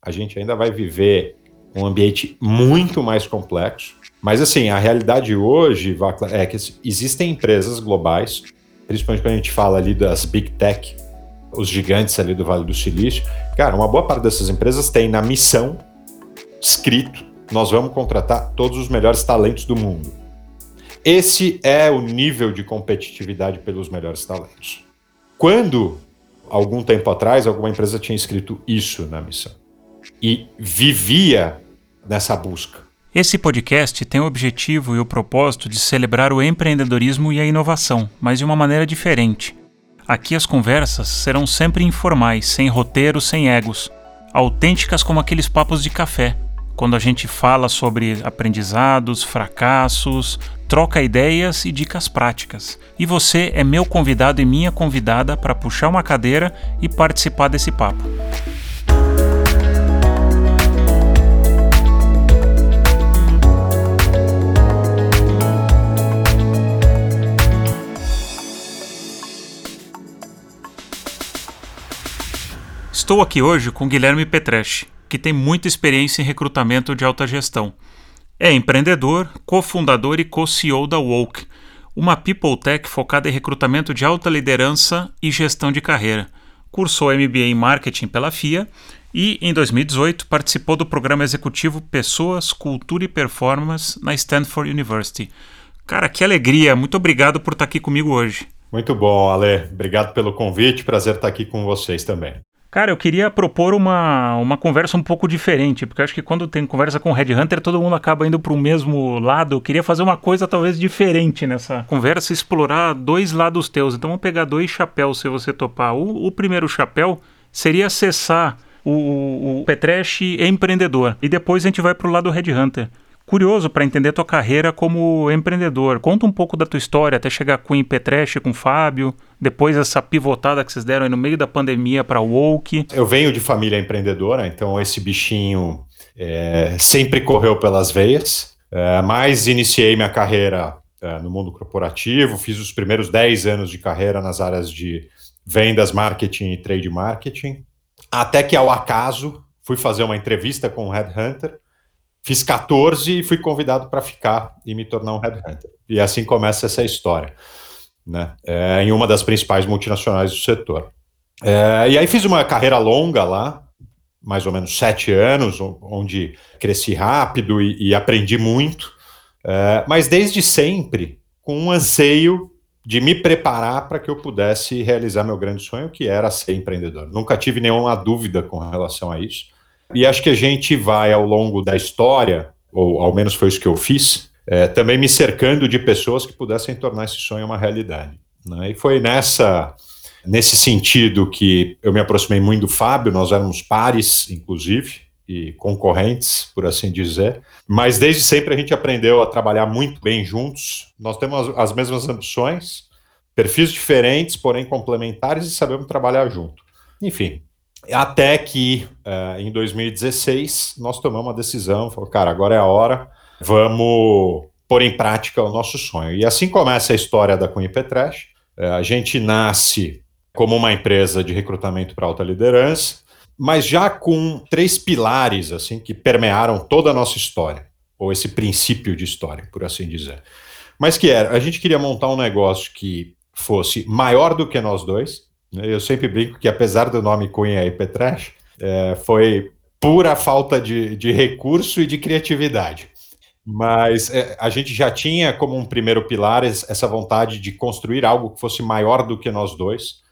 A gente ainda vai viver um ambiente muito mais complexo. Mas assim, a realidade hoje é que existem empresas globais, principalmente quando a gente fala ali das big tech, os gigantes ali do Vale do Silício. Cara, uma boa parte dessas empresas tem na missão escrito: nós vamos contratar todos os melhores talentos do mundo. Esse é o nível de competitividade pelos melhores talentos. Quando, algum tempo atrás, alguma empresa tinha escrito isso na missão e vivia nessa busca. Esse podcast tem o objetivo e o propósito de celebrar o empreendedorismo e a inovação, mas de uma maneira diferente. Aqui as conversas serão sempre informais, sem roteiro, sem egos, autênticas como aqueles papos de café, quando a gente fala sobre aprendizados, fracassos, troca ideias e dicas práticas. E você é meu convidado e minha convidada para puxar uma cadeira e participar desse papo. Estou aqui hoje com Guilherme Petreschi, que tem muita experiência em recrutamento de alta gestão. É empreendedor, cofundador e co-CEO da Woke, uma people tech focada em recrutamento de alta liderança e gestão de carreira. Cursou MBA em marketing pela FIA e, em 2018, participou do programa executivo Pessoas, Cultura e Performance na Stanford University. Cara, que alegria! Muito obrigado por estar aqui comigo hoje. Muito bom, Ale. Obrigado pelo convite. Prazer estar aqui com vocês também. Cara, eu queria propor uma, uma conversa um pouco diferente, porque acho que quando tem conversa com o Red Hunter, todo mundo acaba indo para o mesmo lado. Eu queria fazer uma coisa talvez diferente nessa conversa, explorar dois lados teus. Então vamos pegar dois chapéus, se você topar. O, o primeiro chapéu seria acessar o, o Petresh empreendedor, e depois a gente vai para o lado Red Hunter curioso para entender tua carreira como empreendedor. Conta um pouco da tua história até chegar com o Petreche, com o Fábio, depois essa pivotada que vocês deram aí no meio da pandemia para o Woke. Eu venho de família empreendedora, então esse bichinho é, sempre correu pelas veias, é, mas iniciei minha carreira é, no mundo corporativo, fiz os primeiros 10 anos de carreira nas áreas de vendas, marketing e trade marketing, até que ao acaso fui fazer uma entrevista com o Headhunter, Fiz 14 e fui convidado para ficar e me tornar um headhunter. E assim começa essa história, né? É, em uma das principais multinacionais do setor. É, e aí fiz uma carreira longa lá, mais ou menos sete anos, onde cresci rápido e, e aprendi muito, é, mas desde sempre com um anseio de me preparar para que eu pudesse realizar meu grande sonho, que era ser empreendedor. Nunca tive nenhuma dúvida com relação a isso. E acho que a gente vai, ao longo da história, ou ao menos foi isso que eu fiz, é, também me cercando de pessoas que pudessem tornar esse sonho uma realidade. Né? E foi nessa nesse sentido que eu me aproximei muito do Fábio, nós éramos pares, inclusive, e concorrentes, por assim dizer. Mas desde sempre a gente aprendeu a trabalhar muito bem juntos. Nós temos as, as mesmas ambições, perfis diferentes, porém complementares, e sabemos trabalhar junto. Enfim, até que uh, em 2016 nós tomamos uma decisão, falou, cara, agora é a hora, vamos pôr em prática o nosso sonho. E assim começa a história da Cunha Petresh. Uh, a gente nasce como uma empresa de recrutamento para alta liderança, mas já com três pilares assim que permearam toda a nossa história, ou esse princípio de história, por assim dizer. Mas que era, a gente queria montar um negócio que fosse maior do que nós dois, eu sempre brinco que, apesar do nome Cunha e Petrash, é, foi pura falta de, de recurso e de criatividade. Mas é, a gente já tinha como um primeiro pilar essa vontade de construir algo que fosse maior do que nós dois.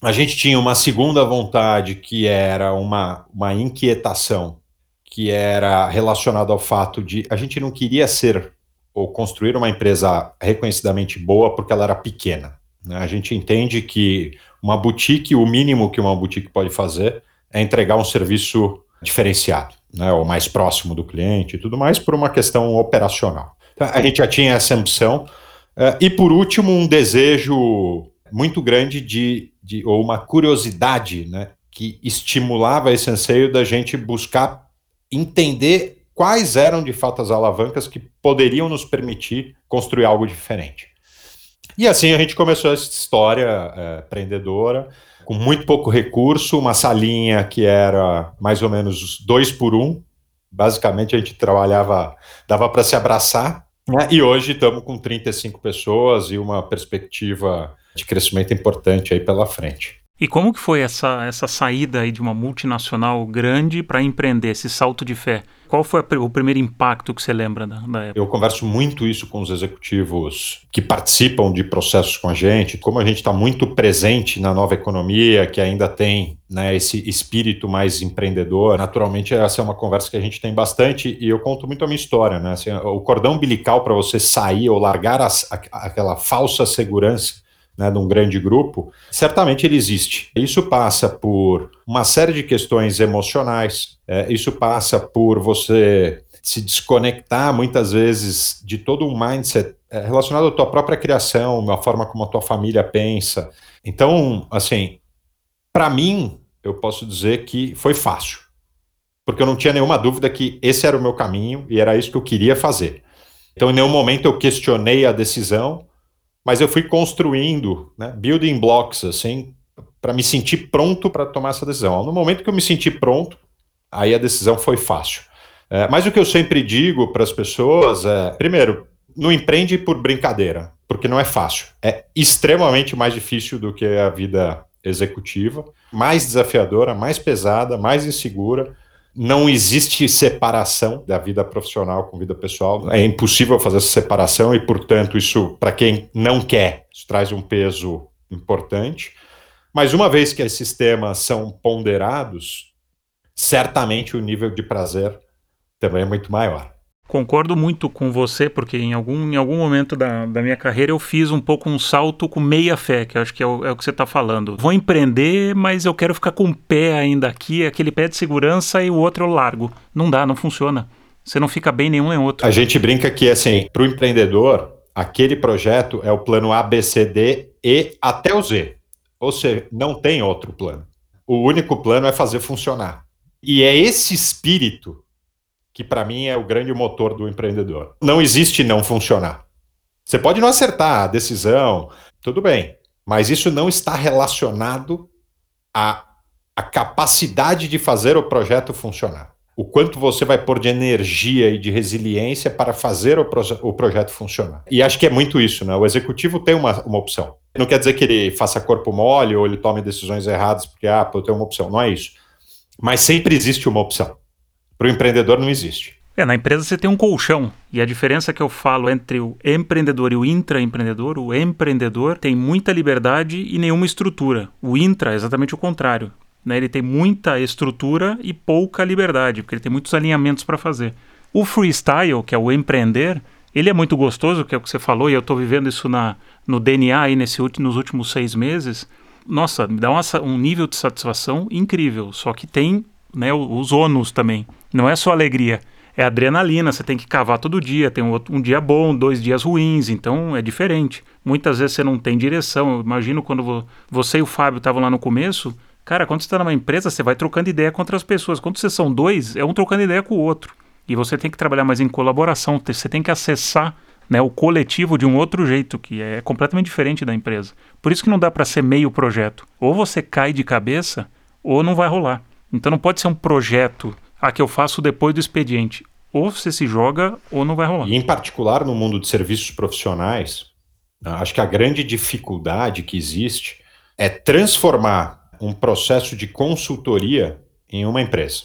A gente tinha uma segunda vontade que era uma, uma inquietação, que era relacionada ao fato de a gente não queria ser ou construir uma empresa reconhecidamente boa porque ela era pequena. Né? A gente entende que uma boutique, o mínimo que uma boutique pode fazer é entregar um serviço diferenciado, né, ou mais próximo do cliente e tudo mais, por uma questão operacional. Então, a gente já tinha essa ambição. Uh, e, por último, um desejo muito grande de, de ou uma curiosidade, né, que estimulava esse anseio da gente buscar entender quais eram de fato as alavancas que poderiam nos permitir construir algo diferente. E assim a gente começou essa história é, empreendedora. com muito pouco recurso, uma salinha que era mais ou menos dois por um. Basicamente a gente trabalhava, dava para se abraçar. Né? E hoje estamos com 35 pessoas e uma perspectiva de crescimento importante aí pela frente. E como que foi essa, essa saída aí de uma multinacional grande para empreender, esse salto de fé? Qual foi a, o primeiro impacto que você lembra da, da, época? Eu converso muito isso com os executivos que participam de processos com a gente, como a gente está muito presente na nova economia, que ainda tem né, esse espírito mais empreendedor. Naturalmente, essa é uma conversa que a gente tem bastante e eu conto muito a minha história. Né? Assim, o cordão umbilical para você sair ou largar as, aquela falsa segurança né, de um grande grupo, certamente ele existe. Isso passa por uma série de questões emocionais, é, isso passa por você se desconectar muitas vezes de todo um mindset é, relacionado à tua própria criação, a forma como a tua família pensa. Então, assim, para mim, eu posso dizer que foi fácil, porque eu não tinha nenhuma dúvida que esse era o meu caminho e era isso que eu queria fazer. Então, em nenhum momento eu questionei a decisão, mas eu fui construindo, né, building blocks, assim, para me sentir pronto para tomar essa decisão. No momento que eu me senti pronto, aí a decisão foi fácil. É, mas o que eu sempre digo para as pessoas é, primeiro, não empreende por brincadeira, porque não é fácil. É extremamente mais difícil do que a vida executiva, mais desafiadora, mais pesada, mais insegura não existe separação da vida profissional com vida pessoal. É impossível fazer essa separação e, portanto, isso, para quem não quer, traz um peso importante. Mas uma vez que esses temas são ponderados, certamente o nível de prazer também é muito maior. Concordo muito com você, porque em algum, em algum momento da, da minha carreira eu fiz um pouco um salto com meia fé, que acho que é o, é o que você está falando. Vou empreender, mas eu quero ficar com o pé ainda aqui, aquele pé de segurança e o outro eu largo. Não dá, não funciona. Você não fica bem nenhum nem outro. A gente brinca que, assim, para o empreendedor, aquele projeto é o plano A, B, C, D e até o Z. Ou seja, não tem outro plano. O único plano é fazer funcionar. E é esse espírito que para mim é o grande motor do empreendedor. Não existe não funcionar. Você pode não acertar a decisão, tudo bem, mas isso não está relacionado à, à capacidade de fazer o projeto funcionar. O quanto você vai pôr de energia e de resiliência para fazer o, proje o projeto funcionar. E acho que é muito isso, né? O executivo tem uma, uma opção. Não quer dizer que ele faça corpo mole ou ele tome decisões erradas porque, ah, eu tenho uma opção. Não é isso. Mas sempre existe uma opção. Para o empreendedor não existe. É, na empresa você tem um colchão. E a diferença que eu falo entre o empreendedor e o intraempreendedor, o empreendedor tem muita liberdade e nenhuma estrutura. O intra é exatamente o contrário. Né? Ele tem muita estrutura e pouca liberdade, porque ele tem muitos alinhamentos para fazer. O freestyle, que é o empreender, ele é muito gostoso, que é o que você falou, e eu estou vivendo isso na, no DNA aí nesse, nos últimos seis meses. Nossa, me dá uma, um nível de satisfação incrível. Só que tem né, os ônus também. Não é só alegria, é adrenalina. Você tem que cavar todo dia. Tem um, um dia bom, dois dias ruins, então é diferente. Muitas vezes você não tem direção. Eu imagino quando você e o Fábio estavam lá no começo. Cara, quando você está numa empresa, você vai trocando ideia com outras pessoas. Quando vocês são dois, é um trocando ideia com o outro. E você tem que trabalhar mais em colaboração. Você tem que acessar né, o coletivo de um outro jeito, que é completamente diferente da empresa. Por isso que não dá para ser meio projeto. Ou você cai de cabeça, ou não vai rolar. Então não pode ser um projeto a que eu faço depois do expediente. Ou você se joga ou não vai rolar. E em particular no mundo de serviços profissionais, acho que a grande dificuldade que existe é transformar um processo de consultoria em uma empresa.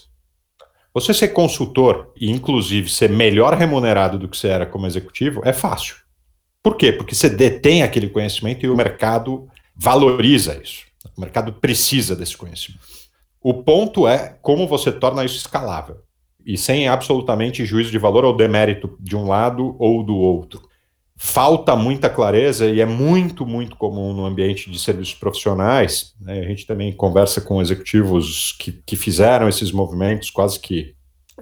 Você ser consultor e, inclusive, ser melhor remunerado do que você era como executivo é fácil. Por quê? Porque você detém aquele conhecimento e o mercado valoriza isso. O mercado precisa desse conhecimento. O ponto é como você torna isso escalável e sem absolutamente juízo de valor ou demérito de um lado ou do outro. Falta muita clareza e é muito, muito comum no ambiente de serviços profissionais. Né? A gente também conversa com executivos que, que fizeram esses movimentos quase que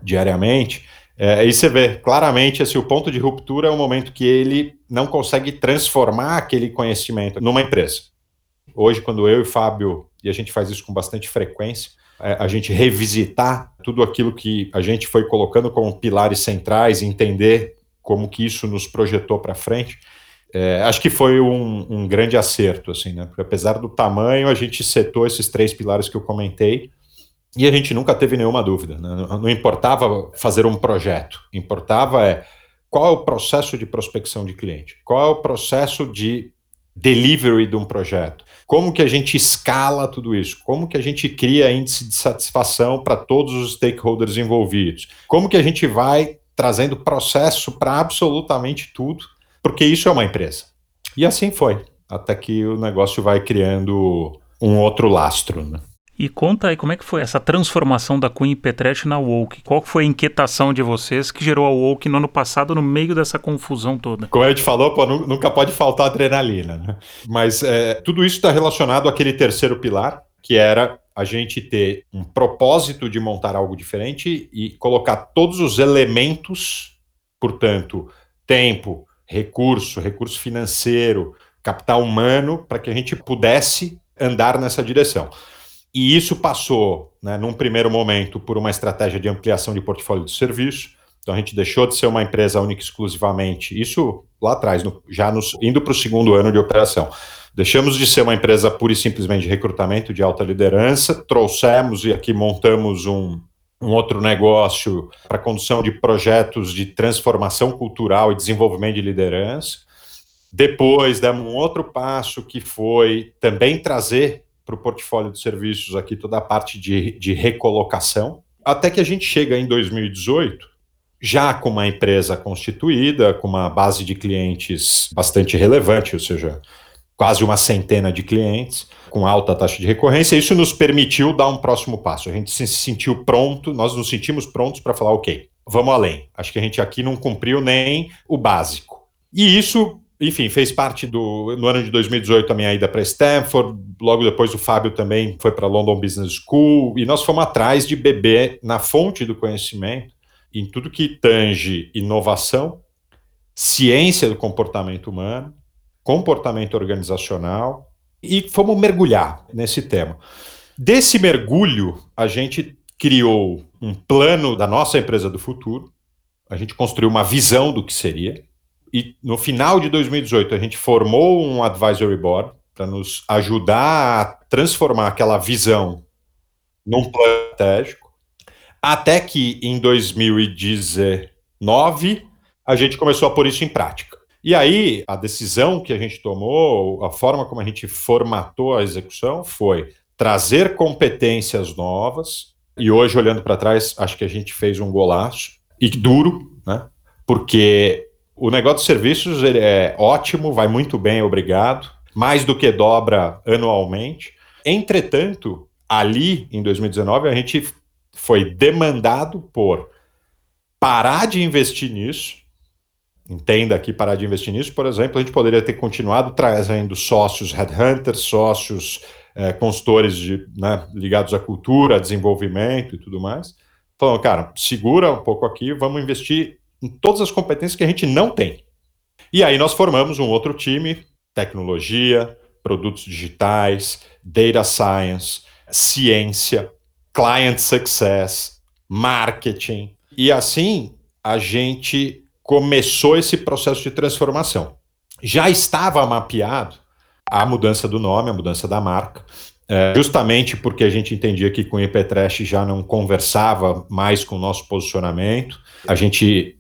diariamente. É, e você vê claramente assim, o ponto de ruptura é o momento que ele não consegue transformar aquele conhecimento numa empresa. Hoje, quando eu e Fábio e a gente faz isso com bastante frequência, é, a gente revisitar tudo aquilo que a gente foi colocando como pilares centrais, entender como que isso nos projetou para frente. É, acho que foi um, um, grande acerto, assim, né? Porque apesar do tamanho, a gente setou esses três pilares que eu comentei e a gente nunca teve nenhuma dúvida. Né? Não, importava fazer um projeto, importava é qual é o processo de prospecção de cliente, qual é o processo de delivery de um projeto, como que a gente escala tudo isso, como que a gente cria índice de satisfação para todos os stakeholders envolvidos, como que a gente vai trazendo processo para absolutamente tudo porque isso é uma empresa. E assim foi, até que o negócio vai criando um outro lastro. Né? E conta aí como é que foi essa transformação da Queen Petretti na Woke. Qual foi a inquietação de vocês que gerou a Woke no ano passado no meio dessa confusão toda? Como a gente falou, pô, nunca pode faltar adrenalina. Né? Mas é, tudo isso está relacionado àquele terceiro pilar, que era a gente ter um propósito de montar algo diferente e colocar todos os elementos, portanto, tempo, recurso, recurso financeiro, capital humano, para que a gente pudesse andar nessa direção. E isso passou, né, num primeiro momento, por uma estratégia de ampliação de portfólio de serviço. Então a gente deixou de ser uma empresa única exclusivamente, isso lá atrás, no, já nos, indo para o segundo ano de operação. Deixamos de ser uma empresa pura e simplesmente de recrutamento de alta liderança, trouxemos e aqui montamos um, um outro negócio para condução de projetos de transformação cultural e desenvolvimento de liderança. Depois, demos um outro passo que foi também trazer para o portfólio de serviços aqui toda a parte de, de recolocação, até que a gente chega em 2018, já com uma empresa constituída, com uma base de clientes bastante relevante, ou seja, quase uma centena de clientes, com alta taxa de recorrência. Isso nos permitiu dar um próximo passo. A gente se sentiu pronto, nós nos sentimos prontos para falar, ok, vamos além. Acho que a gente aqui não cumpriu nem o básico. E isso, enfim, fez parte do. No ano de 2018, a minha ida para Stanford. Logo depois, o Fábio também foi para a London Business School. E nós fomos atrás de beber na fonte do conhecimento, em tudo que tange inovação, ciência do comportamento humano comportamento organizacional e fomos mergulhar nesse tema. Desse mergulho, a gente criou um plano da nossa empresa do futuro, a gente construiu uma visão do que seria, e no final de 2018 a gente formou um advisory board para nos ajudar a transformar aquela visão num plano estratégico, até que em 2019 a gente começou a pôr isso em prática. E aí, a decisão que a gente tomou, a forma como a gente formatou a execução foi trazer competências novas. E hoje, olhando para trás, acho que a gente fez um golaço e duro, né? Porque o negócio de serviços ele é ótimo, vai muito bem, obrigado. Mais do que dobra anualmente. Entretanto, ali em 2019, a gente foi demandado por parar de investir nisso entenda aqui parar de investir nisso, por exemplo, a gente poderia ter continuado trazendo sócios headhunters, sócios é, consultores de, né, ligados à cultura, desenvolvimento e tudo mais. Falando, cara, segura um pouco aqui, vamos investir em todas as competências que a gente não tem. E aí nós formamos um outro time, tecnologia, produtos digitais, data science, ciência, client success, marketing. E assim a gente começou esse processo de transformação. Já estava mapeado a mudança do nome, a mudança da marca, é, justamente porque a gente entendia que com o IPTrash já não conversava mais com o nosso posicionamento. A gente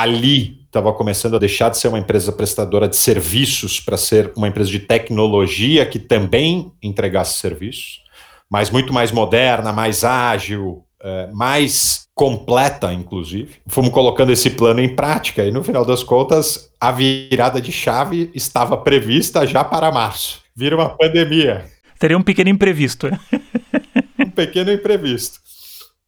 ali estava começando a deixar de ser uma empresa prestadora de serviços para ser uma empresa de tecnologia que também entregasse serviços, mas muito mais moderna, mais ágil, é, mais completa, inclusive. Fomos colocando esse plano em prática e, no final das contas, a virada de chave estava prevista já para março. Vira uma pandemia. Teria um pequeno imprevisto. um pequeno imprevisto.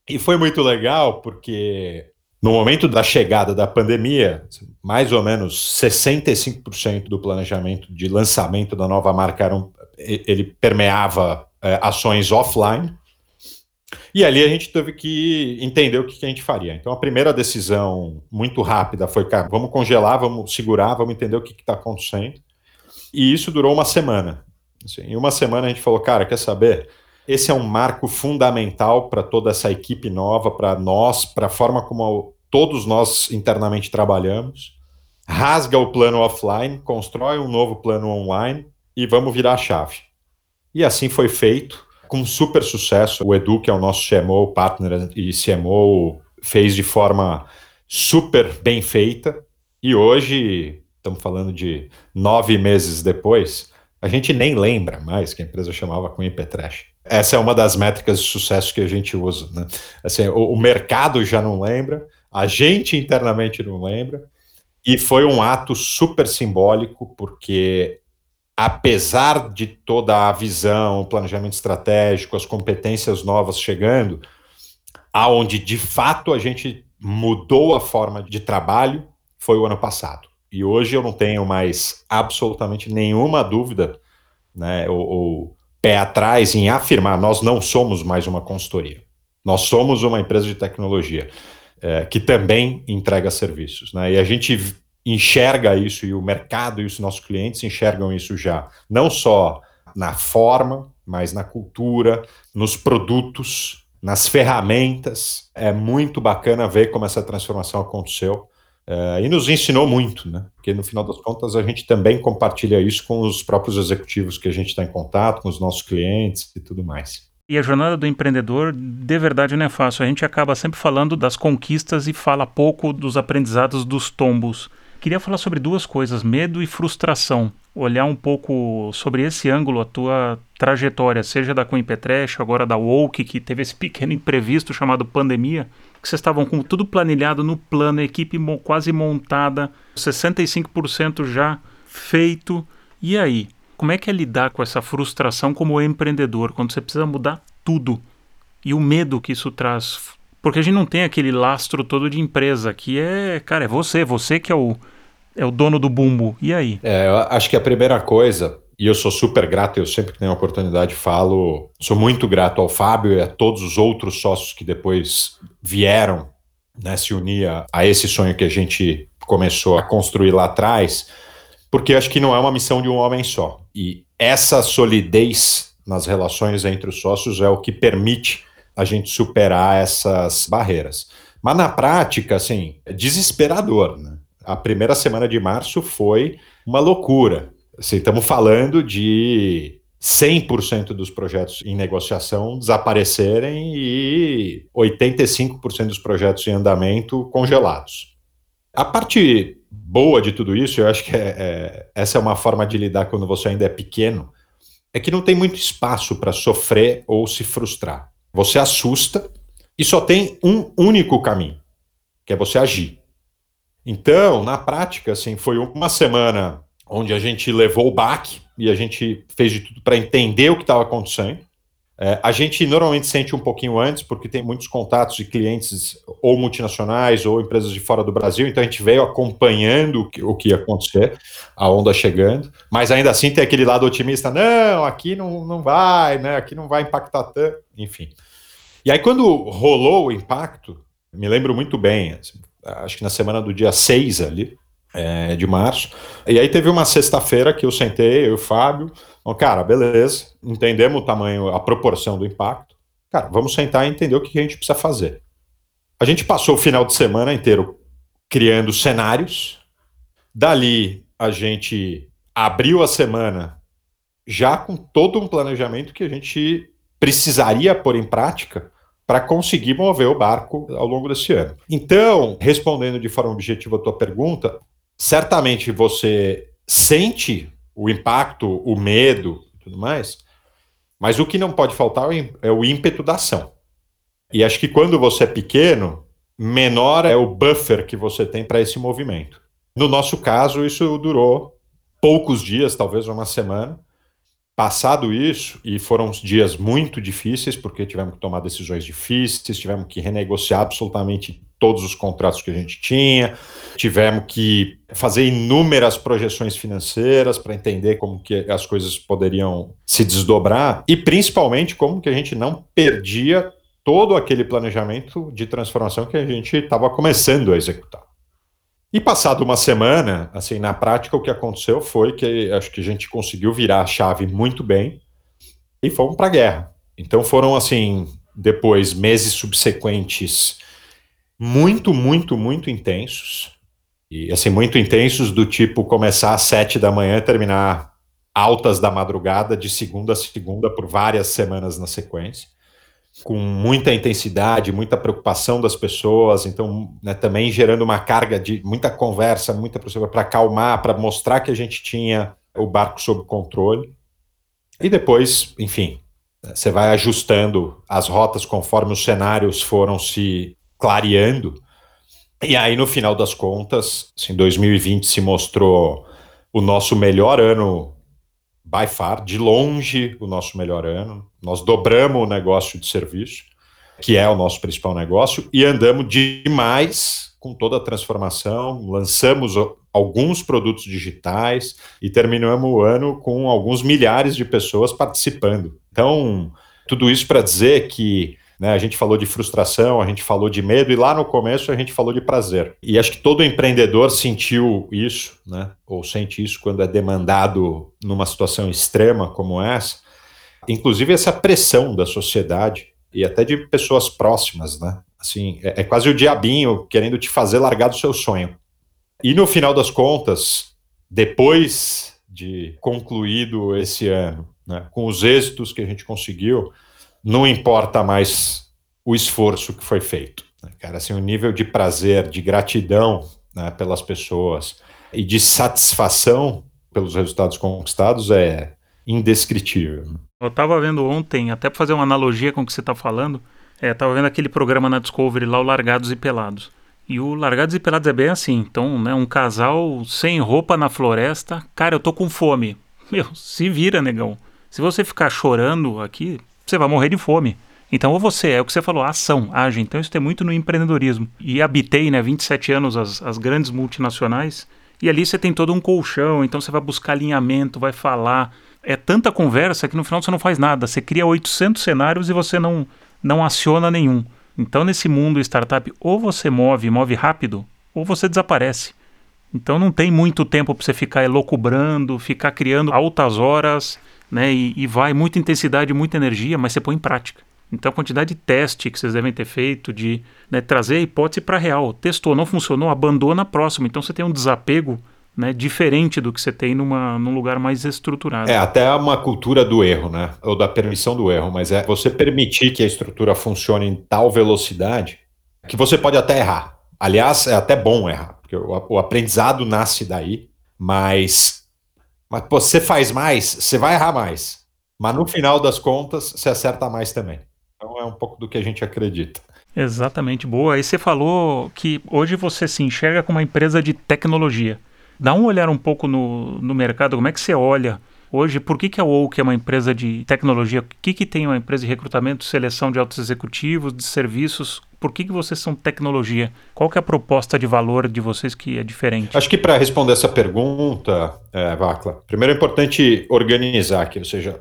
E foi muito legal porque no momento da chegada da pandemia, mais ou menos 65% do planejamento de lançamento da nova marca era um, ele permeava é, ações offline e ali a gente teve que entender o que, que a gente faria. Então a primeira decisão muito rápida foi, cara, vamos congelar, vamos segurar, vamos entender o que está acontecendo. E isso durou uma semana. Assim, em uma semana a gente falou, cara, quer saber? Esse é um marco fundamental para toda essa equipe nova, para nós, para a forma como todos nós internamente trabalhamos. rasga o plano offline, constrói um novo plano online e vamos virar a chave. E assim foi feito, com super sucesso. O Edu, que é o nosso CMO, partner e CMO, fez de forma super bem feita. E hoje, estamos falando de nove meses depois, a gente nem lembra mais que a empresa chamava com Petrash. Essa é uma das métricas de sucesso que a gente usa. Né? Assim, o, o mercado já não lembra, a gente internamente não lembra, e foi um ato super simbólico, porque apesar de toda a visão, o planejamento estratégico, as competências novas chegando, aonde de fato a gente mudou a forma de trabalho foi o ano passado. E hoje eu não tenho mais absolutamente nenhuma dúvida, né, ou, ou pé atrás em afirmar, nós não somos mais uma consultoria. Nós somos uma empresa de tecnologia é, que também entrega serviços. Né? E a gente enxerga isso, e o mercado e os nossos clientes enxergam isso já, não só na forma, mas na cultura, nos produtos, nas ferramentas. É muito bacana ver como essa transformação aconteceu. É, e nos ensinou muito, né? Porque no final das contas a gente também compartilha isso com os próprios executivos que a gente está em contato, com os nossos clientes e tudo mais. E a jornada do empreendedor, de verdade, não é fácil. A gente acaba sempre falando das conquistas e fala pouco dos aprendizados dos tombos. Queria falar sobre duas coisas: medo e frustração. Olhar um pouco sobre esse ângulo, a tua trajetória, seja da Queen Petresh, agora da Woke, que teve esse pequeno imprevisto chamado pandemia, que vocês estavam com tudo planilhado no plano, equipe quase montada, 65% já feito. E aí? Como é que é lidar com essa frustração como empreendedor, quando você precisa mudar tudo? E o medo que isso traz. Porque a gente não tem aquele lastro todo de empresa, que é, cara, é você, você que é o, é o dono do bumbo. E aí? É, eu acho que a primeira coisa, e eu sou super grato, eu sempre que tenho a oportunidade falo, sou muito grato ao Fábio e a todos os outros sócios que depois vieram né, se unir a, a esse sonho que a gente começou a construir lá atrás porque acho que não é uma missão de um homem só. E essa solidez nas relações entre os sócios é o que permite a gente superar essas barreiras. Mas na prática, assim, é desesperador, né? A primeira semana de março foi uma loucura. Assim, estamos falando de 100% dos projetos em negociação desaparecerem e 85% dos projetos em andamento congelados. A parte boa de tudo isso, eu acho que é, é, essa é uma forma de lidar quando você ainda é pequeno, é que não tem muito espaço para sofrer ou se frustrar. Você assusta e só tem um único caminho, que é você agir. Então, na prática, assim, foi uma semana onde a gente levou o baque e a gente fez de tudo para entender o que estava acontecendo. É, a gente normalmente sente um pouquinho antes, porque tem muitos contatos de clientes ou multinacionais ou empresas de fora do Brasil, então a gente veio acompanhando o que, o que ia acontecer, a onda chegando, mas ainda assim tem aquele lado otimista, não, aqui não, não vai, né, aqui não vai impactar tanto, enfim. E aí quando rolou o impacto, me lembro muito bem, assim, acho que na semana do dia 6 ali, é, de março, e aí teve uma sexta-feira que eu sentei, eu e o Fábio, Bom, cara, beleza, entendemos o tamanho, a proporção do impacto. Cara, vamos sentar e entender o que a gente precisa fazer. A gente passou o final de semana inteiro criando cenários. Dali, a gente abriu a semana já com todo um planejamento que a gente precisaria pôr em prática para conseguir mover o barco ao longo desse ano. Então, respondendo de forma objetiva a tua pergunta, certamente você sente o impacto, o medo tudo mais. Mas o que não pode faltar é o ímpeto da ação. E acho que quando você é pequeno, menor é o buffer que você tem para esse movimento. No nosso caso, isso durou poucos dias, talvez uma semana. Passado isso, e foram dias muito difíceis, porque tivemos que tomar decisões difíceis, tivemos que renegociar absolutamente todos os contratos que a gente tinha, tivemos que fazer inúmeras projeções financeiras para entender como que as coisas poderiam se desdobrar e principalmente como que a gente não perdia todo aquele planejamento de transformação que a gente estava começando a executar. E passado uma semana, assim, na prática o que aconteceu foi que acho que a gente conseguiu virar a chave muito bem e fomos para a guerra. Então foram assim, depois meses subsequentes muito, muito, muito intensos. E assim, muito intensos, do tipo começar às sete da manhã e terminar altas da madrugada, de segunda a segunda, por várias semanas na sequência, com muita intensidade, muita preocupação das pessoas, então né, também gerando uma carga de muita conversa, muita para acalmar, para mostrar que a gente tinha o barco sob controle. E depois, enfim, você vai ajustando as rotas conforme os cenários foram se clareando. E aí, no final das contas, assim, 2020 se mostrou o nosso melhor ano, by far, de longe o nosso melhor ano. Nós dobramos o negócio de serviço, que é o nosso principal negócio, e andamos demais com toda a transformação, lançamos alguns produtos digitais e terminamos o ano com alguns milhares de pessoas participando. Então, tudo isso para dizer que né, a gente falou de frustração, a gente falou de medo e lá no começo a gente falou de prazer. E acho que todo empreendedor sentiu isso, né, ou sente isso quando é demandado numa situação extrema como essa. Inclusive essa pressão da sociedade e até de pessoas próximas, né? Assim, é, é quase o diabinho querendo te fazer largar do seu sonho. E no final das contas, depois de concluído esse ano, né, com os êxitos que a gente conseguiu, não importa mais o esforço que foi feito. Né, cara, assim, o nível de prazer, de gratidão né, pelas pessoas e de satisfação pelos resultados conquistados é indescritível. Eu estava vendo ontem, até para fazer uma analogia com o que você está falando, estava é, vendo aquele programa na Discovery lá, o Largados e Pelados. E o Largados e Pelados é bem assim. Então, né, um casal sem roupa na floresta. Cara, eu tô com fome. Meu, se vira, negão. Se você ficar chorando aqui, você vai morrer de fome. Então, ou você, é o que você falou, ação, age. Então, isso tem muito no empreendedorismo. E habitei, né, 27 anos as, as grandes multinacionais. E ali você tem todo um colchão, então você vai buscar alinhamento, vai falar. É tanta conversa que no final você não faz nada. Você cria 800 cenários e você não, não aciona nenhum. Então, nesse mundo startup, ou você move, move rápido, ou você desaparece. Então, não tem muito tempo para você ficar elocubrando, ficar criando altas horas, né? E, e vai muita intensidade, muita energia, mas você põe em prática. Então, a quantidade de teste que vocês devem ter feito, de né, trazer a hipótese para real. Testou, não funcionou, abandona próximo. Então, você tem um desapego né, diferente do que você tem numa, num lugar mais estruturado. É até uma cultura do erro, né? Ou da permissão do erro, mas é você permitir que a estrutura funcione em tal velocidade que você pode até errar. Aliás, é até bom errar, porque o, o aprendizado nasce daí, mas, mas pô, você faz mais, você vai errar mais. Mas no final das contas, você acerta mais também. Então é um pouco do que a gente acredita. Exatamente, boa. Aí você falou que hoje você se enxerga como uma empresa de tecnologia. Dá um olhar um pouco no, no mercado, como é que você olha hoje, por que, que a Woke é uma empresa de tecnologia? O que, que tem uma empresa de recrutamento, seleção de altos executivos, de serviços? Por que, que vocês são tecnologia? Qual que é a proposta de valor de vocês que é diferente? Acho que para responder essa pergunta, é, Vacla, primeiro é importante organizar aqui, ou seja,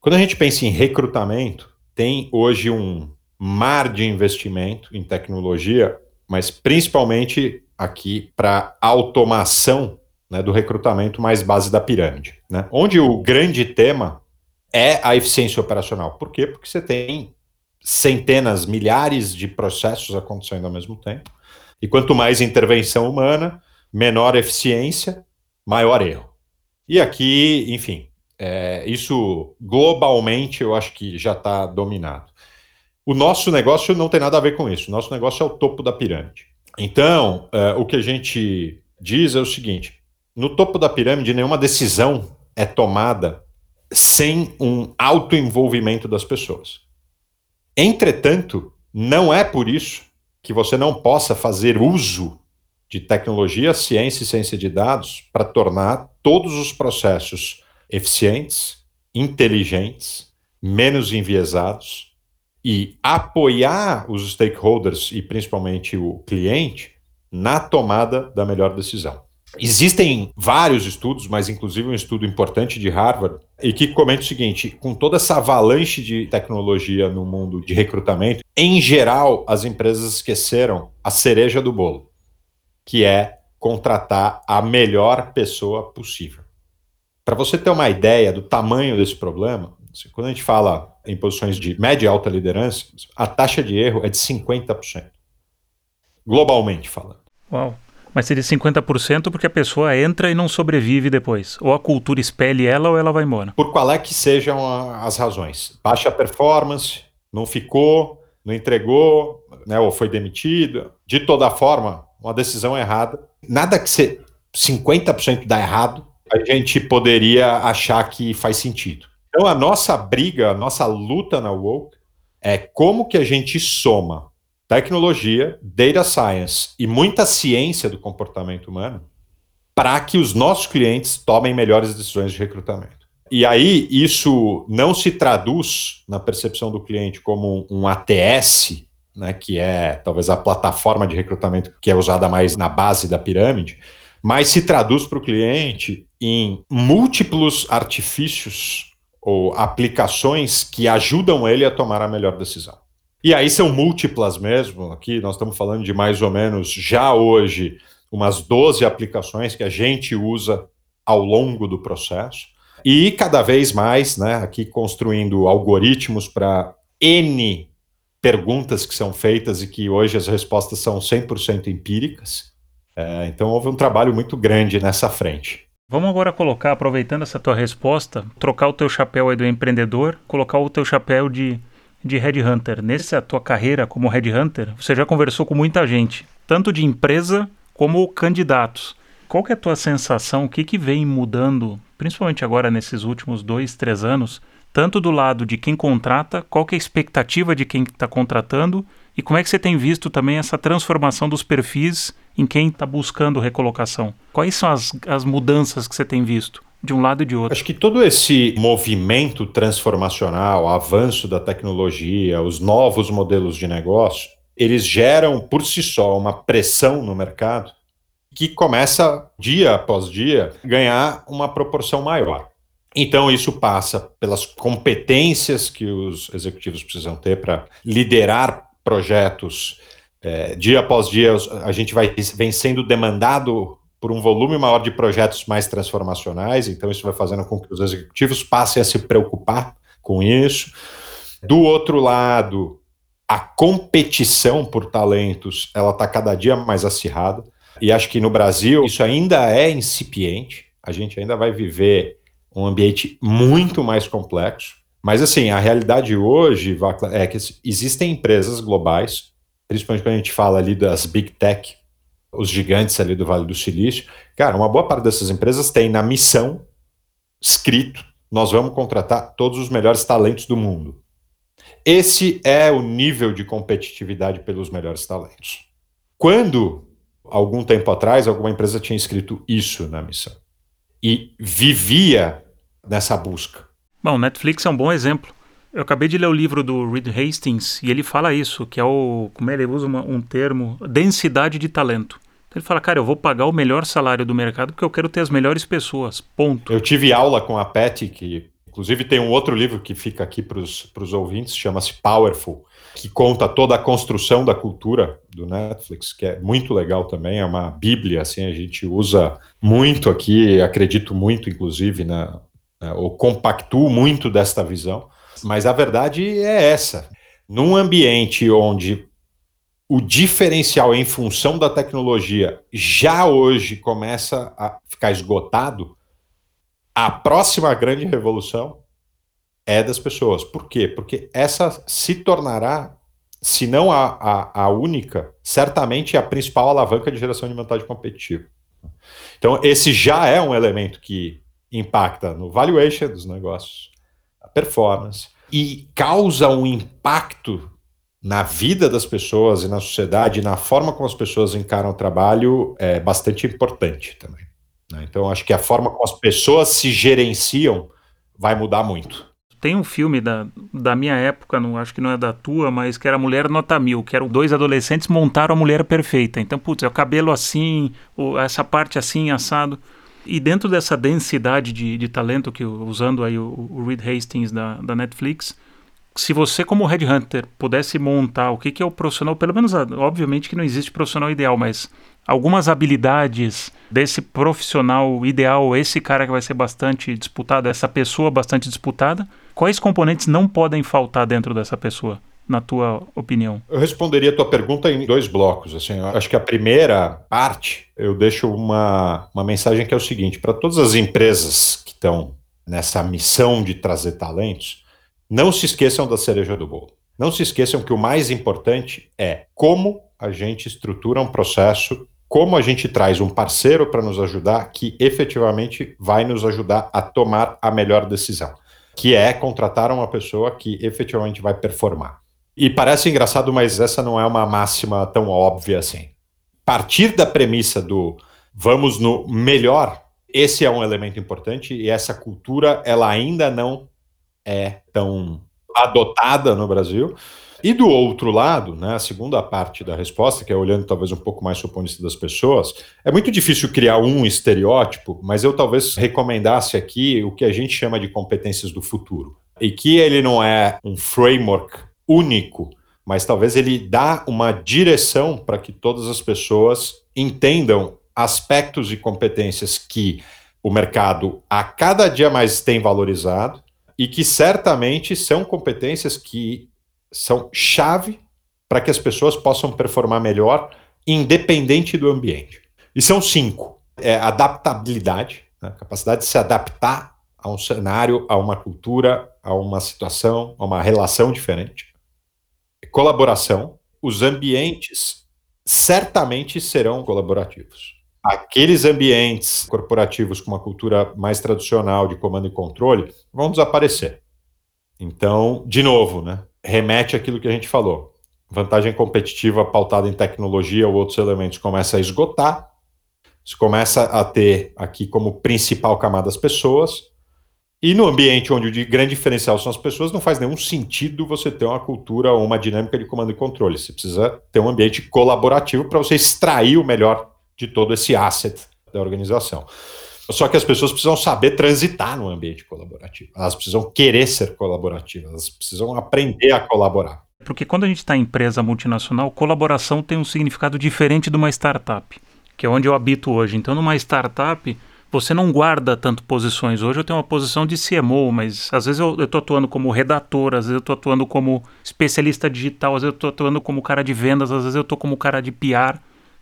quando a gente pensa em recrutamento, tem hoje um mar de investimento em tecnologia, mas principalmente aqui para automação né, do recrutamento mais base da pirâmide, né? onde o grande tema é a eficiência operacional. Por quê? Porque você tem centenas, milhares de processos acontecendo ao mesmo tempo, e quanto mais intervenção humana, menor eficiência, maior erro. E aqui, enfim, é, isso globalmente eu acho que já está dominado. O nosso negócio não tem nada a ver com isso. O nosso negócio é o topo da pirâmide. Então, uh, o que a gente diz é o seguinte: no topo da pirâmide, nenhuma decisão é tomada sem um autoenvolvimento das pessoas. Entretanto, não é por isso que você não possa fazer uso de tecnologia, ciência e ciência de dados para tornar todos os processos eficientes, inteligentes, menos enviesados e apoiar os stakeholders e principalmente o cliente na tomada da melhor decisão. Existem vários estudos, mas inclusive um estudo importante de Harvard, e que comenta o seguinte: com toda essa avalanche de tecnologia no mundo de recrutamento, em geral, as empresas esqueceram a cereja do bolo, que é contratar a melhor pessoa possível. Para você ter uma ideia do tamanho desse problema, quando a gente fala em posições de média e alta liderança, a taxa de erro é de 50%. Globalmente falando. Uau. Mas seria 50% porque a pessoa entra e não sobrevive depois. Ou a cultura expele ela ou ela vai embora. Por qual é que sejam as razões? Baixa performance, não ficou, não entregou, né, ou foi demitido. De toda forma, uma decisão errada. Nada que ser 50% dá errado, a gente poderia achar que faz sentido. Então a nossa briga, a nossa luta na Woke é como que a gente soma tecnologia, data science e muita ciência do comportamento humano para que os nossos clientes tomem melhores decisões de recrutamento. E aí, isso não se traduz na percepção do cliente como um ATS, né, que é talvez a plataforma de recrutamento que é usada mais na base da pirâmide, mas se traduz para o cliente em múltiplos artifícios ou aplicações que ajudam ele a tomar a melhor decisão. E aí são múltiplas mesmo. Aqui nós estamos falando de mais ou menos, já hoje, umas 12 aplicações que a gente usa ao longo do processo. E cada vez mais, né, aqui construindo algoritmos para N perguntas que são feitas e que hoje as respostas são 100% empíricas. É, então houve um trabalho muito grande nessa frente. Vamos agora colocar, aproveitando essa tua resposta, trocar o teu chapéu aí do empreendedor, colocar o teu chapéu de de headhunter. Nessa tua carreira como headhunter, você já conversou com muita gente, tanto de empresa como candidatos. Qual que é a tua sensação? O que, que vem mudando, principalmente agora nesses últimos dois, três anos, tanto do lado de quem contrata, qual que é a expectativa de quem está contratando e como é que você tem visto também essa transformação dos perfis em quem está buscando recolocação? Quais são as, as mudanças que você tem visto? De um lado e de outro. Acho que todo esse movimento transformacional, avanço da tecnologia, os novos modelos de negócio, eles geram por si só uma pressão no mercado que começa dia após dia ganhar uma proporção maior. Então isso passa pelas competências que os executivos precisam ter para liderar projetos. É, dia após dia a gente vai vem sendo demandado por um volume maior de projetos mais transformacionais, então isso vai fazendo com que os executivos passem a se preocupar com isso. Do outro lado, a competição por talentos, ela está cada dia mais acirrada, e acho que no Brasil isso ainda é incipiente, a gente ainda vai viver um ambiente muito mais complexo, mas assim, a realidade hoje é que existem empresas globais, principalmente quando a gente fala ali das big tech, os gigantes ali do Vale do Silício. Cara, uma boa parte dessas empresas tem na missão escrito: nós vamos contratar todos os melhores talentos do mundo. Esse é o nível de competitividade pelos melhores talentos. Quando, algum tempo atrás, alguma empresa tinha escrito isso na missão e vivia nessa busca. Bom, Netflix é um bom exemplo. Eu acabei de ler o livro do Reed Hastings e ele fala isso, que é o. Como é, ele usa uma, um termo? Densidade de talento. Então ele fala, cara, eu vou pagar o melhor salário do mercado porque eu quero ter as melhores pessoas. Ponto. Eu tive aula com a Pat, que inclusive tem um outro livro que fica aqui para os ouvintes, chama-se Powerful, que conta toda a construção da cultura do Netflix, que é muito legal também, é uma bíblia, assim, a gente usa muito aqui, acredito muito, inclusive, na, na ou compactuo muito desta visão. Mas a verdade é essa. Num ambiente onde o diferencial em função da tecnologia já hoje começa a ficar esgotado, a próxima grande revolução é das pessoas. Por quê? Porque essa se tornará, se não a, a, a única, certamente a principal alavanca de geração de vantagem competitiva. Então, esse já é um elemento que impacta no valuation dos negócios, performance, e causa um impacto na vida das pessoas e na sociedade, na forma como as pessoas encaram o trabalho, é bastante importante também. Né? Então, acho que a forma como as pessoas se gerenciam vai mudar muito. Tem um filme da, da minha época, não acho que não é da tua, mas que era Mulher Nota Mil, que eram dois adolescentes montaram a mulher perfeita. Então, putz, é o cabelo assim, essa parte assim, assado. E dentro dessa densidade de, de talento, que usando aí o, o Reed Hastings da, da Netflix, se você como headhunter pudesse montar o que, que é o profissional, pelo menos obviamente que não existe profissional ideal, mas algumas habilidades desse profissional ideal, esse cara que vai ser bastante disputado, essa pessoa bastante disputada, quais componentes não podem faltar dentro dessa pessoa? na tua opinião? Eu responderia a tua pergunta em dois blocos. Assim, acho que a primeira parte eu deixo uma, uma mensagem que é o seguinte: para todas as empresas que estão nessa missão de trazer talentos, não se esqueçam da cereja do bolo. Não se esqueçam que o mais importante é como a gente estrutura um processo, como a gente traz um parceiro para nos ajudar que efetivamente vai nos ajudar a tomar a melhor decisão, que é contratar uma pessoa que efetivamente vai performar. E parece engraçado, mas essa não é uma máxima tão óbvia assim. Partir da premissa do vamos no melhor, esse é um elemento importante e essa cultura ela ainda não é tão adotada no Brasil. E do outro lado, né, a segunda parte da resposta, que é olhando talvez um pouco mais do ponto das pessoas, é muito difícil criar um estereótipo, mas eu talvez recomendasse aqui o que a gente chama de competências do futuro. E que ele não é um framework único, mas talvez ele dá uma direção para que todas as pessoas entendam aspectos e competências que o mercado a cada dia mais tem valorizado e que certamente são competências que são chave para que as pessoas possam performar melhor, independente do ambiente. E são cinco: é adaptabilidade, né? capacidade de se adaptar a um cenário, a uma cultura, a uma situação, a uma relação diferente. Colaboração. Os ambientes certamente serão colaborativos aqueles ambientes corporativos com uma cultura mais tradicional de comando e controle vão desaparecer. Então, de novo, né, remete àquilo que a gente falou. Vantagem competitiva pautada em tecnologia ou outros elementos começa a esgotar, se começa a ter aqui como principal camada as pessoas, e no ambiente onde o grande diferencial são as pessoas, não faz nenhum sentido você ter uma cultura ou uma dinâmica de comando e controle. Você precisa ter um ambiente colaborativo para você extrair o melhor de todo esse asset da organização. Só que as pessoas precisam saber transitar no ambiente colaborativo. Elas precisam querer ser colaborativas, elas precisam aprender a colaborar. Porque quando a gente está em empresa multinacional, colaboração tem um significado diferente de uma startup, que é onde eu habito hoje. Então, numa startup, você não guarda tanto posições. Hoje eu tenho uma posição de CMO, mas às vezes eu estou atuando como redator, às vezes eu estou atuando como especialista digital, às vezes eu estou atuando como cara de vendas, às vezes eu estou como cara de PR.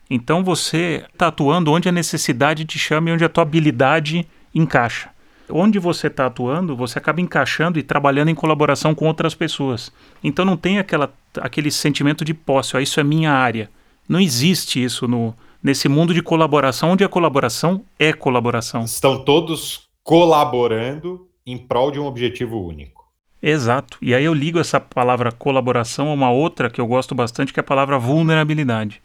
Então você está atuando onde a necessidade te chama e onde a tua habilidade encaixa. Onde você está atuando, você acaba encaixando e trabalhando em colaboração com outras pessoas. Então não tem aquela, aquele sentimento de posse, ó, isso é minha área. Não existe isso no, nesse mundo de colaboração, onde a colaboração é colaboração. Estão todos colaborando em prol de um objetivo único. Exato. E aí eu ligo essa palavra colaboração a uma outra que eu gosto bastante, que é a palavra vulnerabilidade.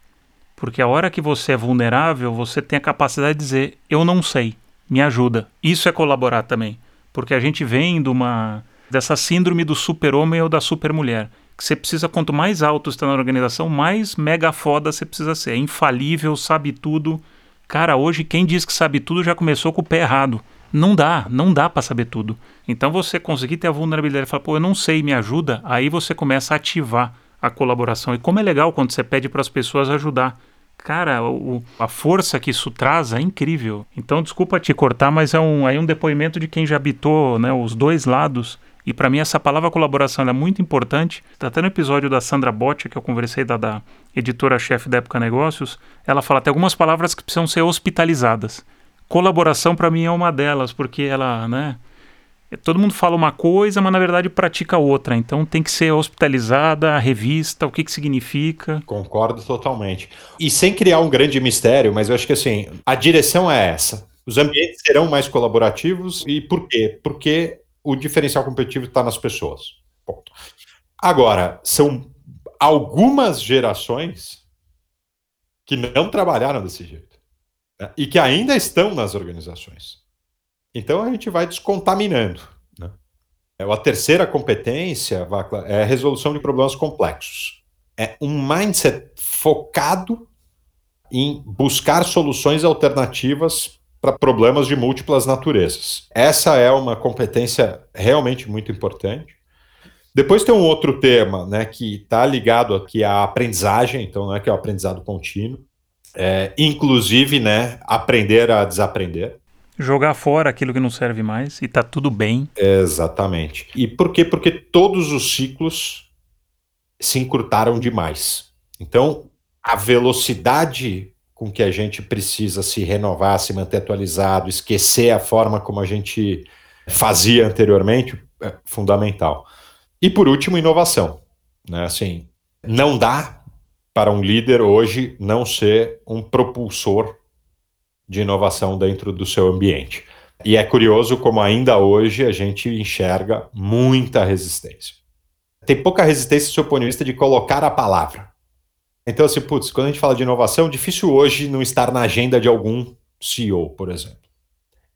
Porque a hora que você é vulnerável, você tem a capacidade de dizer: eu não sei, me ajuda. Isso é colaborar também. Porque a gente vem de uma, dessa síndrome do super-homem ou da super-mulher. Que você precisa, quanto mais alto está na organização, mais mega foda você precisa ser. É infalível, sabe tudo. Cara, hoje quem diz que sabe tudo já começou com o pé errado. Não dá, não dá para saber tudo. Então você conseguir ter a vulnerabilidade e falar, pô, eu não sei, me ajuda, aí você começa a ativar a colaboração. E como é legal quando você pede para as pessoas ajudar. Cara, o, a força que isso traz é incrível. Então, desculpa te cortar, mas é um, é um depoimento de quem já habitou né, os dois lados. E para mim essa palavra colaboração é muito importante. Tá até no episódio da Sandra Botti, que eu conversei da, da editora-chefe da Época Negócios, ela fala tem algumas palavras que precisam ser hospitalizadas. Colaboração para mim é uma delas, porque ela, né, todo mundo fala uma coisa, mas na verdade pratica outra. Então tem que ser hospitalizada, a revista, o que, que significa. Concordo totalmente. E sem criar um grande mistério, mas eu acho que assim, a direção é essa. Os ambientes serão mais colaborativos e por quê? Porque o diferencial competitivo está nas pessoas. Ponto. Agora, são algumas gerações que não trabalharam desse jeito né? e que ainda estão nas organizações. Então a gente vai descontaminando. Né? É, a terceira competência, Vacla, é a resolução de problemas complexos. É um mindset focado em buscar soluções alternativas para problemas de múltiplas naturezas. Essa é uma competência realmente muito importante. Depois tem um outro tema, né, que está ligado aqui à aprendizagem, então, né, que é o aprendizado contínuo, é, inclusive, né, aprender a desaprender jogar fora aquilo que não serve mais e tá tudo bem. Exatamente. E por quê? Porque todos os ciclos se encurtaram demais. Então, a velocidade com que a gente precisa se renovar, se manter atualizado, esquecer a forma como a gente fazia anteriormente, é fundamental. E por último, inovação. Né? Assim, não dá para um líder hoje não ser um propulsor de inovação dentro do seu ambiente. E é curioso como ainda hoje a gente enxerga muita resistência. Tem pouca resistência do seu ponto de vista de colocar a palavra. Então, assim, putz, quando a gente fala de inovação, difícil hoje não estar na agenda de algum CEO, por exemplo.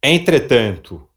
Entretanto,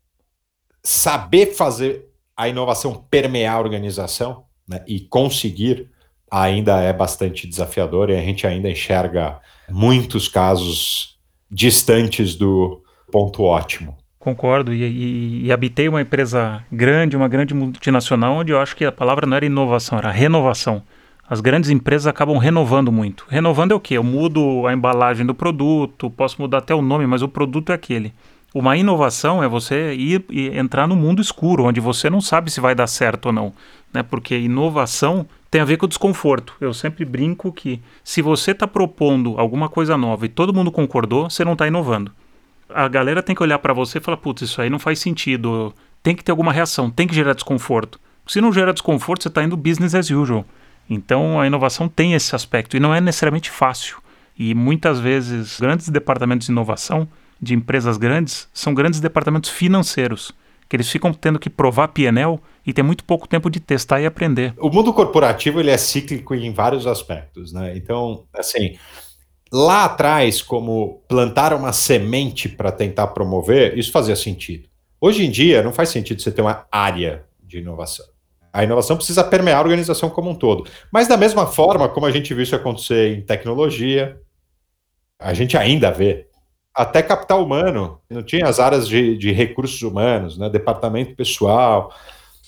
saber fazer a inovação permear a organização né, e conseguir ainda é bastante desafiador e a gente ainda enxerga muitos casos distantes do ponto ótimo. Concordo, e, e, e, habitei uma empresa grande, uma grande multinacional, onde eu acho que a palavra não era inovação, era renovação. As grandes empresas acabam renovando muito. Renovando é o quê? Eu mudo a embalagem do produto, posso mudar até o nome, mas o produto é aquele. Uma inovação é você ir e entrar no mundo escuro, onde você não sabe se vai dar certo ou não. Né? Porque inovação tem a ver com o desconforto. Eu sempre brinco que se você está propondo alguma coisa nova e todo mundo concordou, você não está inovando a galera tem que olhar para você e falar, putz, isso aí não faz sentido. Tem que ter alguma reação, tem que gerar desconforto. Se não gera desconforto, você está indo business as usual. Então a inovação tem esse aspecto e não é necessariamente fácil. E muitas vezes grandes departamentos de inovação de empresas grandes são grandes departamentos financeiros, que eles ficam tendo que provar PNL e tem muito pouco tempo de testar e aprender. O mundo corporativo ele é cíclico em vários aspectos, né? Então, assim, lá atrás, como plantar uma semente para tentar promover, isso fazia sentido. Hoje em dia, não faz sentido você ter uma área de inovação. A inovação precisa permear a organização como um todo. Mas, da mesma forma, como a gente viu isso acontecer em tecnologia, a gente ainda vê. Até capital humano, não tinha as áreas de, de recursos humanos, né? departamento pessoal,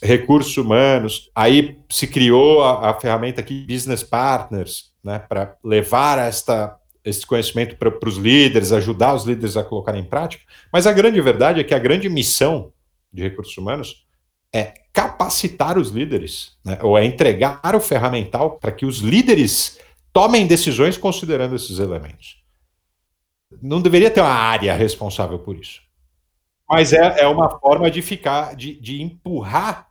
recursos humanos. Aí se criou a, a ferramenta aqui, Business Partners, né? para levar esta esse conhecimento para os líderes, ajudar os líderes a colocar em prática. Mas a grande verdade é que a grande missão de recursos humanos é capacitar os líderes, né, ou é entregar o ferramental para que os líderes tomem decisões considerando esses elementos. Não deveria ter uma área responsável por isso. Mas é, é uma forma de ficar, de, de empurrar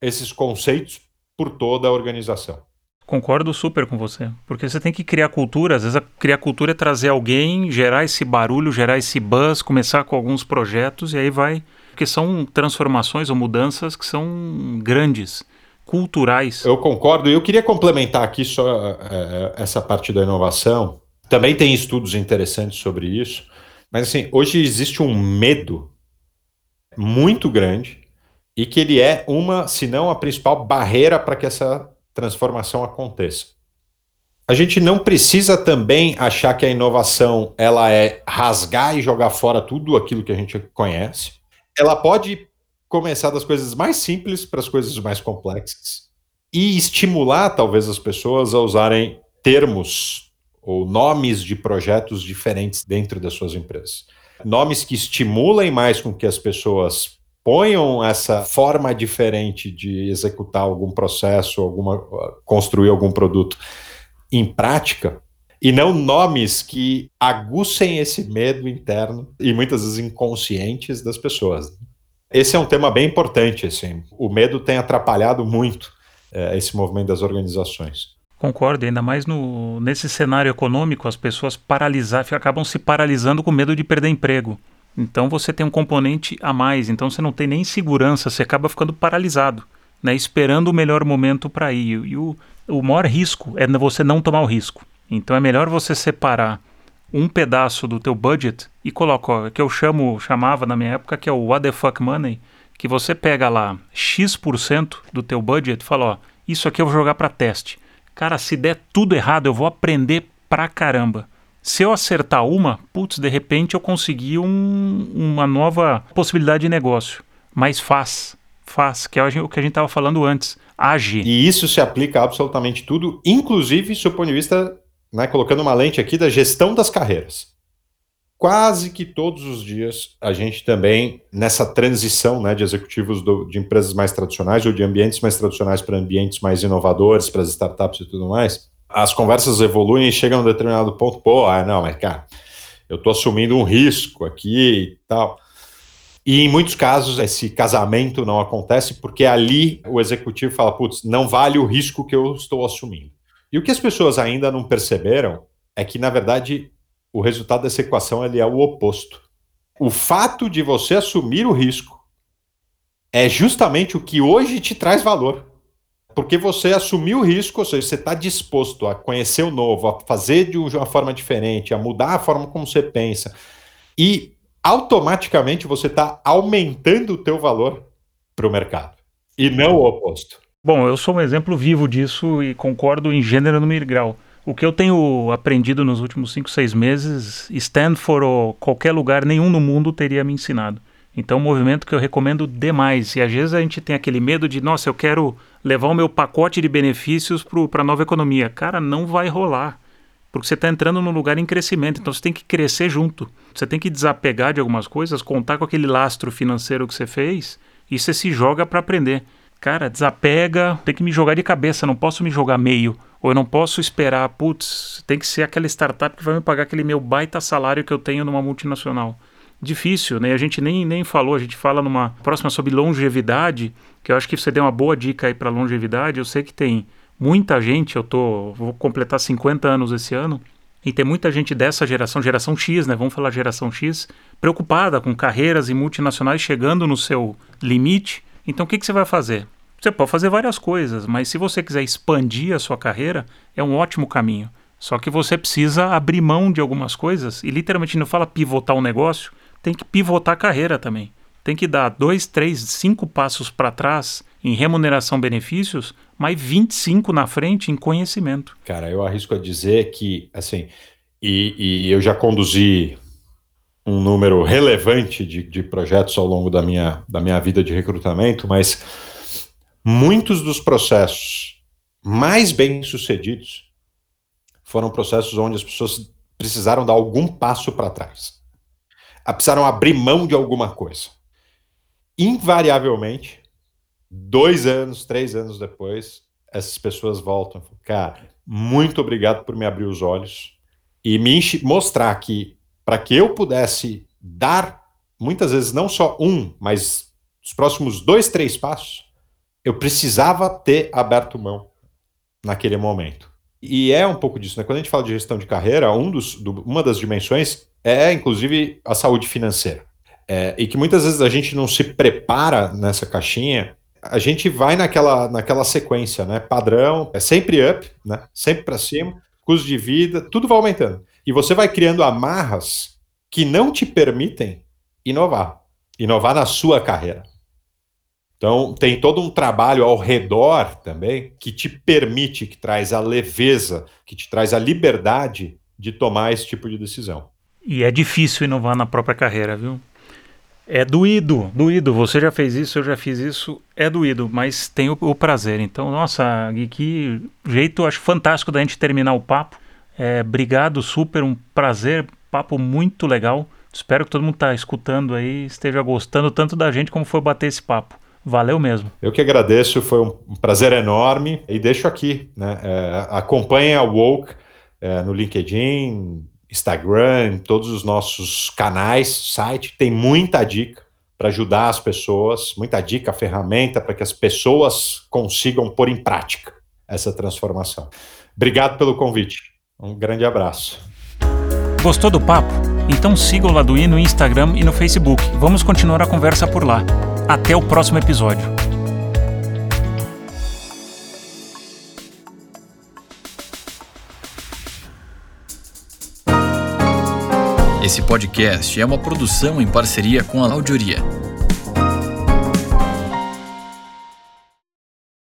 esses conceitos por toda a organização. Concordo super com você. Porque você tem que criar cultura. Às vezes, criar cultura é trazer alguém, gerar esse barulho, gerar esse buzz, começar com alguns projetos e aí vai. Porque são transformações ou mudanças que são grandes, culturais. Eu concordo. E eu queria complementar aqui só é, essa parte da inovação. Também tem estudos interessantes sobre isso. Mas, assim, hoje existe um medo muito grande e que ele é uma, se não a principal barreira para que essa transformação aconteça. A gente não precisa também achar que a inovação ela é rasgar e jogar fora tudo aquilo que a gente conhece. Ela pode começar das coisas mais simples para as coisas mais complexas e estimular talvez as pessoas a usarem termos ou nomes de projetos diferentes dentro das suas empresas. Nomes que estimulem mais com que as pessoas ponham essa forma diferente de executar algum processo, alguma construir algum produto em prática e não nomes que aguçem esse medo interno e muitas vezes inconscientes das pessoas. Esse é um tema bem importante, assim. O medo tem atrapalhado muito é, esse movimento das organizações. Concordo, ainda mais no, nesse cenário econômico, as pessoas paralisar, acabam se paralisando com medo de perder emprego. Então você tem um componente a mais, então você não tem nem segurança, você acaba ficando paralisado, né, esperando o melhor momento para ir. E o, o maior risco é você não tomar o risco. Então é melhor você separar um pedaço do teu budget e coloca, ó, que eu chamo, chamava na minha época, que é o what the fuck money, que você pega lá X% do teu budget e fala, ó, isso aqui eu vou jogar para teste. Cara, se der tudo errado, eu vou aprender pra caramba. Se eu acertar uma, putz, de repente eu consegui um, uma nova possibilidade de negócio. Mas faz, faz, que é o que a gente estava falando antes. Age. E isso se aplica a absolutamente tudo, inclusive, do ponto de vista, né, colocando uma lente aqui da gestão das carreiras. Quase que todos os dias a gente também, nessa transição né, de executivos do, de empresas mais tradicionais ou de ambientes mais tradicionais para ambientes mais inovadores, para as startups e tudo mais, as conversas evoluem e chegam a um determinado ponto, pô, ah, não, mas cara, eu estou assumindo um risco aqui e tal. E em muitos casos esse casamento não acontece porque ali o executivo fala, putz, não vale o risco que eu estou assumindo. E o que as pessoas ainda não perceberam é que, na verdade, o resultado dessa equação ele é o oposto. O fato de você assumir o risco é justamente o que hoje te traz valor. Porque você assumiu o risco, ou seja, você está disposto a conhecer o novo, a fazer de uma forma diferente, a mudar a forma como você pensa. E automaticamente você está aumentando o teu valor para o mercado. E não o oposto. Bom, eu sou um exemplo vivo disso e concordo em gênero, número grau. O que eu tenho aprendido nos últimos 5, 6 meses, Stanford ou qualquer lugar, nenhum no mundo teria me ensinado. Então, um movimento que eu recomendo demais. E às vezes a gente tem aquele medo de, nossa, eu quero levar o meu pacote de benefícios para a nova economia. Cara, não vai rolar. Porque você está entrando num lugar em crescimento, então você tem que crescer junto. Você tem que desapegar de algumas coisas, contar com aquele lastro financeiro que você fez e você se joga para aprender. Cara, desapega, tem que me jogar de cabeça, não posso me jogar meio. Ou eu não posso esperar, putz, tem que ser aquela startup que vai me pagar aquele meu baita salário que eu tenho numa multinacional difícil, né? A gente nem, nem falou, a gente fala numa próxima sobre longevidade, que eu acho que você deu uma boa dica aí para longevidade. Eu sei que tem muita gente, eu tô vou completar 50 anos esse ano, e tem muita gente dessa geração, geração X, né? Vamos falar geração X, preocupada com carreiras e multinacionais chegando no seu limite. Então o que, que você vai fazer? Você pode fazer várias coisas, mas se você quiser expandir a sua carreira, é um ótimo caminho. Só que você precisa abrir mão de algumas coisas e literalmente não fala pivotar o um negócio, tem que pivotar a carreira também. Tem que dar dois, três, cinco passos para trás em remuneração-benefícios, mas 25 na frente em conhecimento. Cara, eu arrisco a dizer que, assim, e, e eu já conduzi um número relevante de, de projetos ao longo da minha, da minha vida de recrutamento, mas muitos dos processos mais bem sucedidos foram processos onde as pessoas precisaram dar algum passo para trás precisaram abrir mão de alguma coisa. Invariavelmente, dois anos, três anos depois, essas pessoas voltam. Cara, muito obrigado por me abrir os olhos e me mostrar que para que eu pudesse dar, muitas vezes não só um, mas os próximos dois, três passos, eu precisava ter aberto mão naquele momento. E é um pouco disso, né? Quando a gente fala de gestão de carreira, um dos, do, uma das dimensões é, inclusive, a saúde financeira. É, e que muitas vezes a gente não se prepara nessa caixinha, a gente vai naquela, naquela sequência, né? Padrão, é sempre up, né? Sempre para cima, custo de vida, tudo vai aumentando. E você vai criando amarras que não te permitem inovar, inovar na sua carreira. Então, tem todo um trabalho ao redor também que te permite, que traz a leveza, que te traz a liberdade de tomar esse tipo de decisão. E é difícil inovar na própria carreira, viu? É doído, doído. Você já fez isso, eu já fiz isso. É doído, mas tem o, o prazer. Então, nossa, que jeito, acho fantástico da gente terminar o papo. É, obrigado, super, um prazer, papo muito legal. Espero que todo mundo está escutando aí esteja gostando tanto da gente como foi bater esse papo. Valeu mesmo. Eu que agradeço, foi um prazer enorme. E deixo aqui, né? É, acompanhe a Woke é, no LinkedIn, Instagram, todos os nossos canais, site, tem muita dica para ajudar as pessoas, muita dica, ferramenta para que as pessoas consigam pôr em prática essa transformação. Obrigado pelo convite. Um grande abraço. Gostou do papo? Então siga o Laduí no Instagram e no Facebook. Vamos continuar a conversa por lá. Até o próximo episódio. Esse podcast é uma produção em parceria com a Audioria.